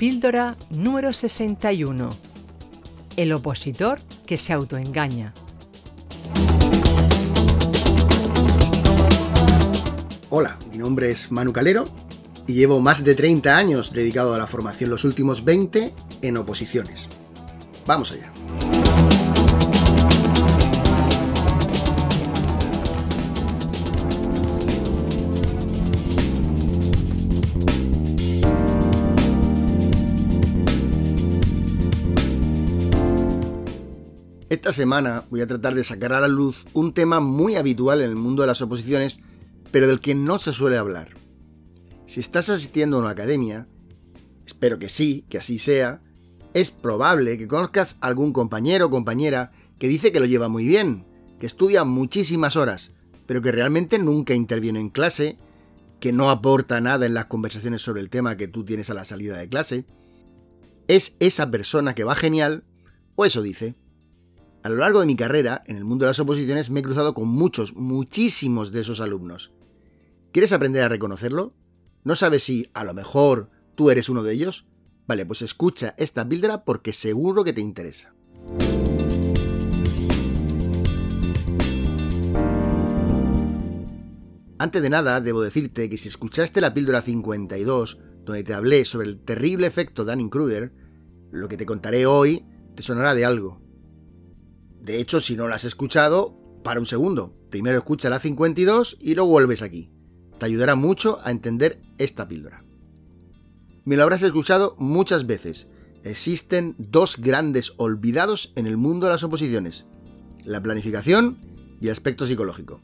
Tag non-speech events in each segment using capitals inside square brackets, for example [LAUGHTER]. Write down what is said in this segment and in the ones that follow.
Píldora número 61. El opositor que se autoengaña. Hola, mi nombre es Manu Calero y llevo más de 30 años dedicado a la formación, los últimos 20 en oposiciones. Vamos allá. Esta semana voy a tratar de sacar a la luz un tema muy habitual en el mundo de las oposiciones, pero del que no se suele hablar. Si estás asistiendo a una academia, espero que sí, que así sea, es probable que conozcas algún compañero o compañera que dice que lo lleva muy bien, que estudia muchísimas horas, pero que realmente nunca interviene en clase, que no aporta nada en las conversaciones sobre el tema que tú tienes a la salida de clase. ¿Es esa persona que va genial? ¿O eso dice? A lo largo de mi carrera, en el mundo de las oposiciones, me he cruzado con muchos, muchísimos de esos alumnos. ¿Quieres aprender a reconocerlo? ¿No sabes si, a lo mejor, tú eres uno de ellos? Vale, pues escucha esta píldora porque seguro que te interesa. Antes de nada, debo decirte que si escuchaste la píldora 52, donde te hablé sobre el terrible efecto Dunning-Kruger, lo que te contaré hoy te sonará de algo. De hecho, si no la has escuchado, para un segundo. Primero escucha la 52 y luego vuelves aquí. Te ayudará mucho a entender esta píldora. Me lo habrás escuchado muchas veces. Existen dos grandes olvidados en el mundo de las oposiciones. La planificación y el aspecto psicológico.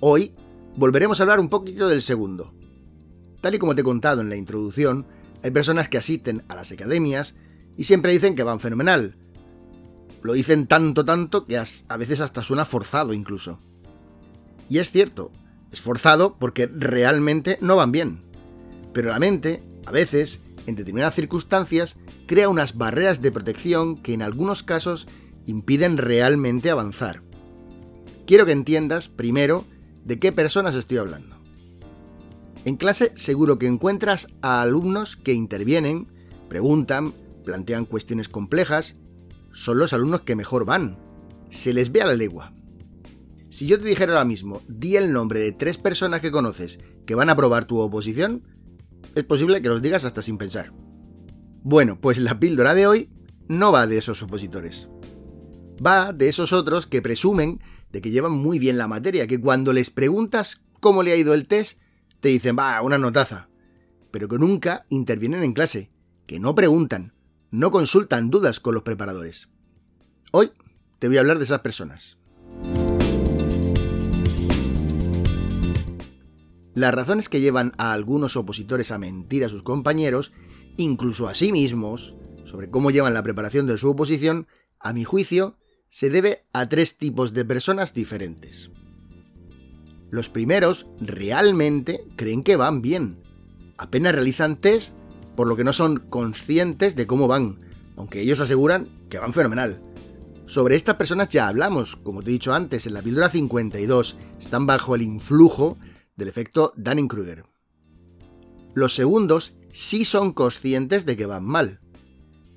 Hoy volveremos a hablar un poquito del segundo. Tal y como te he contado en la introducción, hay personas que asisten a las academias y siempre dicen que van fenomenal, lo dicen tanto, tanto que a veces hasta suena forzado incluso. Y es cierto, es forzado porque realmente no van bien. Pero la mente, a veces, en determinadas circunstancias, crea unas barreras de protección que en algunos casos impiden realmente avanzar. Quiero que entiendas, primero, de qué personas estoy hablando. En clase seguro que encuentras a alumnos que intervienen, preguntan, plantean cuestiones complejas, son los alumnos que mejor van. Se les ve a la legua. Si yo te dijera ahora mismo, di el nombre de tres personas que conoces que van a probar tu oposición, es posible que los digas hasta sin pensar. Bueno, pues la píldora de hoy no va de esos opositores. Va de esos otros que presumen de que llevan muy bien la materia, que cuando les preguntas cómo le ha ido el test, te dicen, va, una notaza. Pero que nunca intervienen en clase, que no preguntan, no consultan dudas con los preparadores. Hoy te voy a hablar de esas personas. Las razones que llevan a algunos opositores a mentir a sus compañeros, incluso a sí mismos, sobre cómo llevan la preparación de su oposición, a mi juicio, se debe a tres tipos de personas diferentes. Los primeros realmente creen que van bien. Apenas realizan test por lo que no son conscientes de cómo van, aunque ellos aseguran que van fenomenal. Sobre estas personas ya hablamos, como te he dicho antes, en la píldora 52, están bajo el influjo del efecto Dunning-Kruger. Los segundos sí son conscientes de que van mal,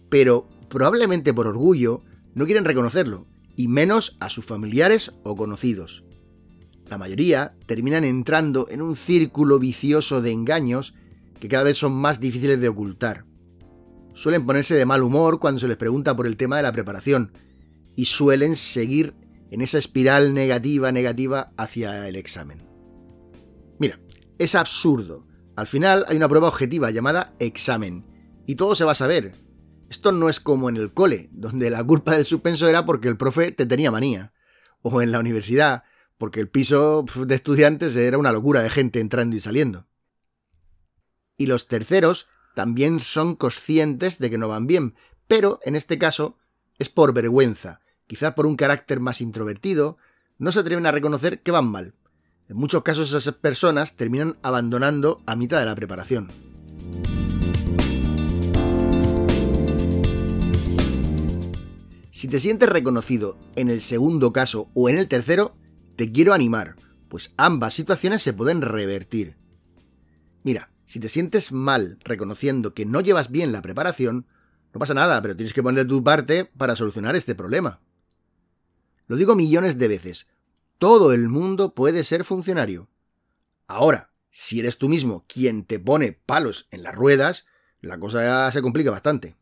pero probablemente por orgullo no quieren reconocerlo, y menos a sus familiares o conocidos. La mayoría terminan entrando en un círculo vicioso de engaños que cada vez son más difíciles de ocultar. Suelen ponerse de mal humor cuando se les pregunta por el tema de la preparación y suelen seguir en esa espiral negativa, negativa hacia el examen. Mira, es absurdo. Al final hay una prueba objetiva llamada examen y todo se va a saber. Esto no es como en el cole, donde la culpa del suspenso era porque el profe te tenía manía. O en la universidad, porque el piso de estudiantes era una locura de gente entrando y saliendo. Y los terceros también son conscientes de que no van bien, pero en este caso es por vergüenza, quizá por un carácter más introvertido, no se atreven a reconocer que van mal. En muchos casos esas personas terminan abandonando a mitad de la preparación. Si te sientes reconocido en el segundo caso o en el tercero, te quiero animar, pues ambas situaciones se pueden revertir. Mira, si te sientes mal reconociendo que no llevas bien la preparación, no pasa nada, pero tienes que poner tu parte para solucionar este problema. Lo digo millones de veces, todo el mundo puede ser funcionario. Ahora, si eres tú mismo quien te pone palos en las ruedas, la cosa ya se complica bastante.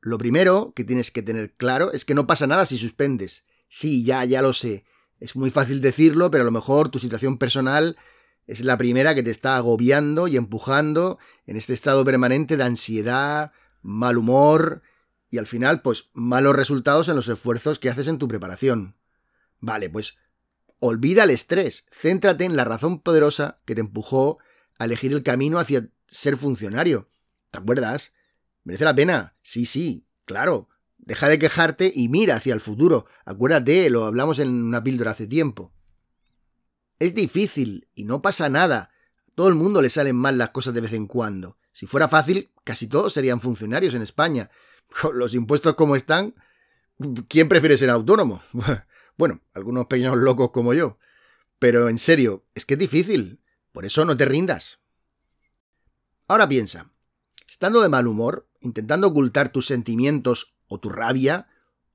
Lo primero que tienes que tener claro es que no pasa nada si suspendes. Sí, ya, ya lo sé. Es muy fácil decirlo, pero a lo mejor tu situación personal es la primera que te está agobiando y empujando en este estado permanente de ansiedad, mal humor y al final, pues, malos resultados en los esfuerzos que haces en tu preparación. Vale, pues, olvida el estrés, céntrate en la razón poderosa que te empujó a elegir el camino hacia ser funcionario. ¿Te acuerdas? ¿Merece la pena? Sí, sí, claro. Deja de quejarte y mira hacia el futuro. Acuérdate, lo hablamos en una píldora hace tiempo. Es difícil y no pasa nada. A todo el mundo le salen mal las cosas de vez en cuando. Si fuera fácil, casi todos serían funcionarios en España. [LAUGHS] Con los impuestos como están, ¿quién prefiere ser autónomo? [LAUGHS] Bueno, algunos pequeños locos como yo. Pero en serio, es que es difícil. Por eso no te rindas. Ahora piensa, estando de mal humor, intentando ocultar tus sentimientos o tu rabia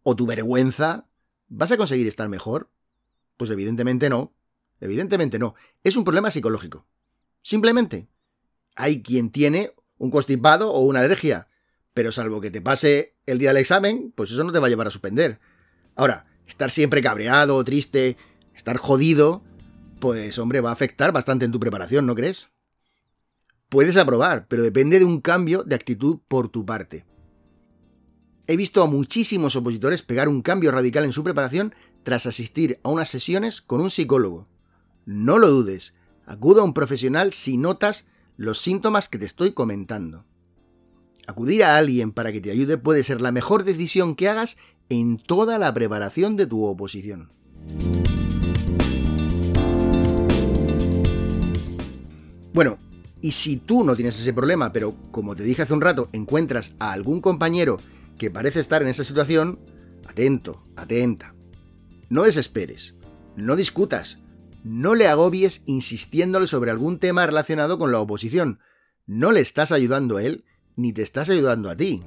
o tu vergüenza, ¿vas a conseguir estar mejor? Pues evidentemente no. Evidentemente no. Es un problema psicológico. Simplemente. Hay quien tiene un constipado o una alergia, pero salvo que te pase el día del examen, pues eso no te va a llevar a suspender. Ahora, estar siempre cabreado, triste, estar jodido, pues hombre, va a afectar bastante en tu preparación, ¿no crees? Puedes aprobar, pero depende de un cambio de actitud por tu parte. He visto a muchísimos opositores pegar un cambio radical en su preparación tras asistir a unas sesiones con un psicólogo. No lo dudes, acuda a un profesional si notas los síntomas que te estoy comentando. Acudir a alguien para que te ayude puede ser la mejor decisión que hagas en toda la preparación de tu oposición. Bueno, y si tú no tienes ese problema, pero como te dije hace un rato, encuentras a algún compañero que parece estar en esa situación, atento, atenta. No desesperes, no discutas, no le agobies insistiéndole sobre algún tema relacionado con la oposición. No le estás ayudando a él, ni te estás ayudando a ti.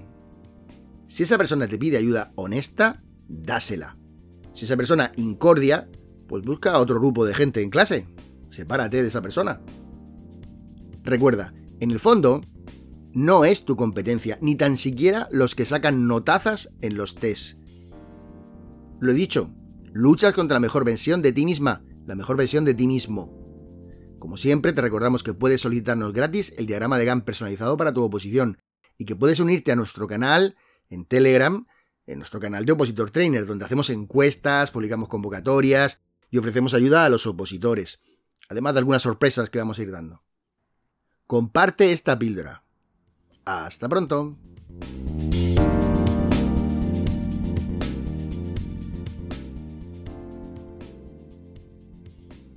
Si esa persona te pide ayuda honesta, dásela. Si esa persona incordia, pues busca a otro grupo de gente en clase. Sepárate de esa persona. Recuerda, en el fondo, no es tu competencia, ni tan siquiera los que sacan notazas en los test. Lo he dicho, luchas contra la mejor versión de ti misma, la mejor versión de ti mismo. Como siempre, te recordamos que puedes solicitarnos gratis el diagrama de GAN personalizado para tu oposición y que puedes unirte a nuestro canal en Telegram, en nuestro canal de Opositor Trainer, donde hacemos encuestas, publicamos convocatorias y ofrecemos ayuda a los opositores, además de algunas sorpresas que vamos a ir dando. Comparte esta píldora. Hasta pronto.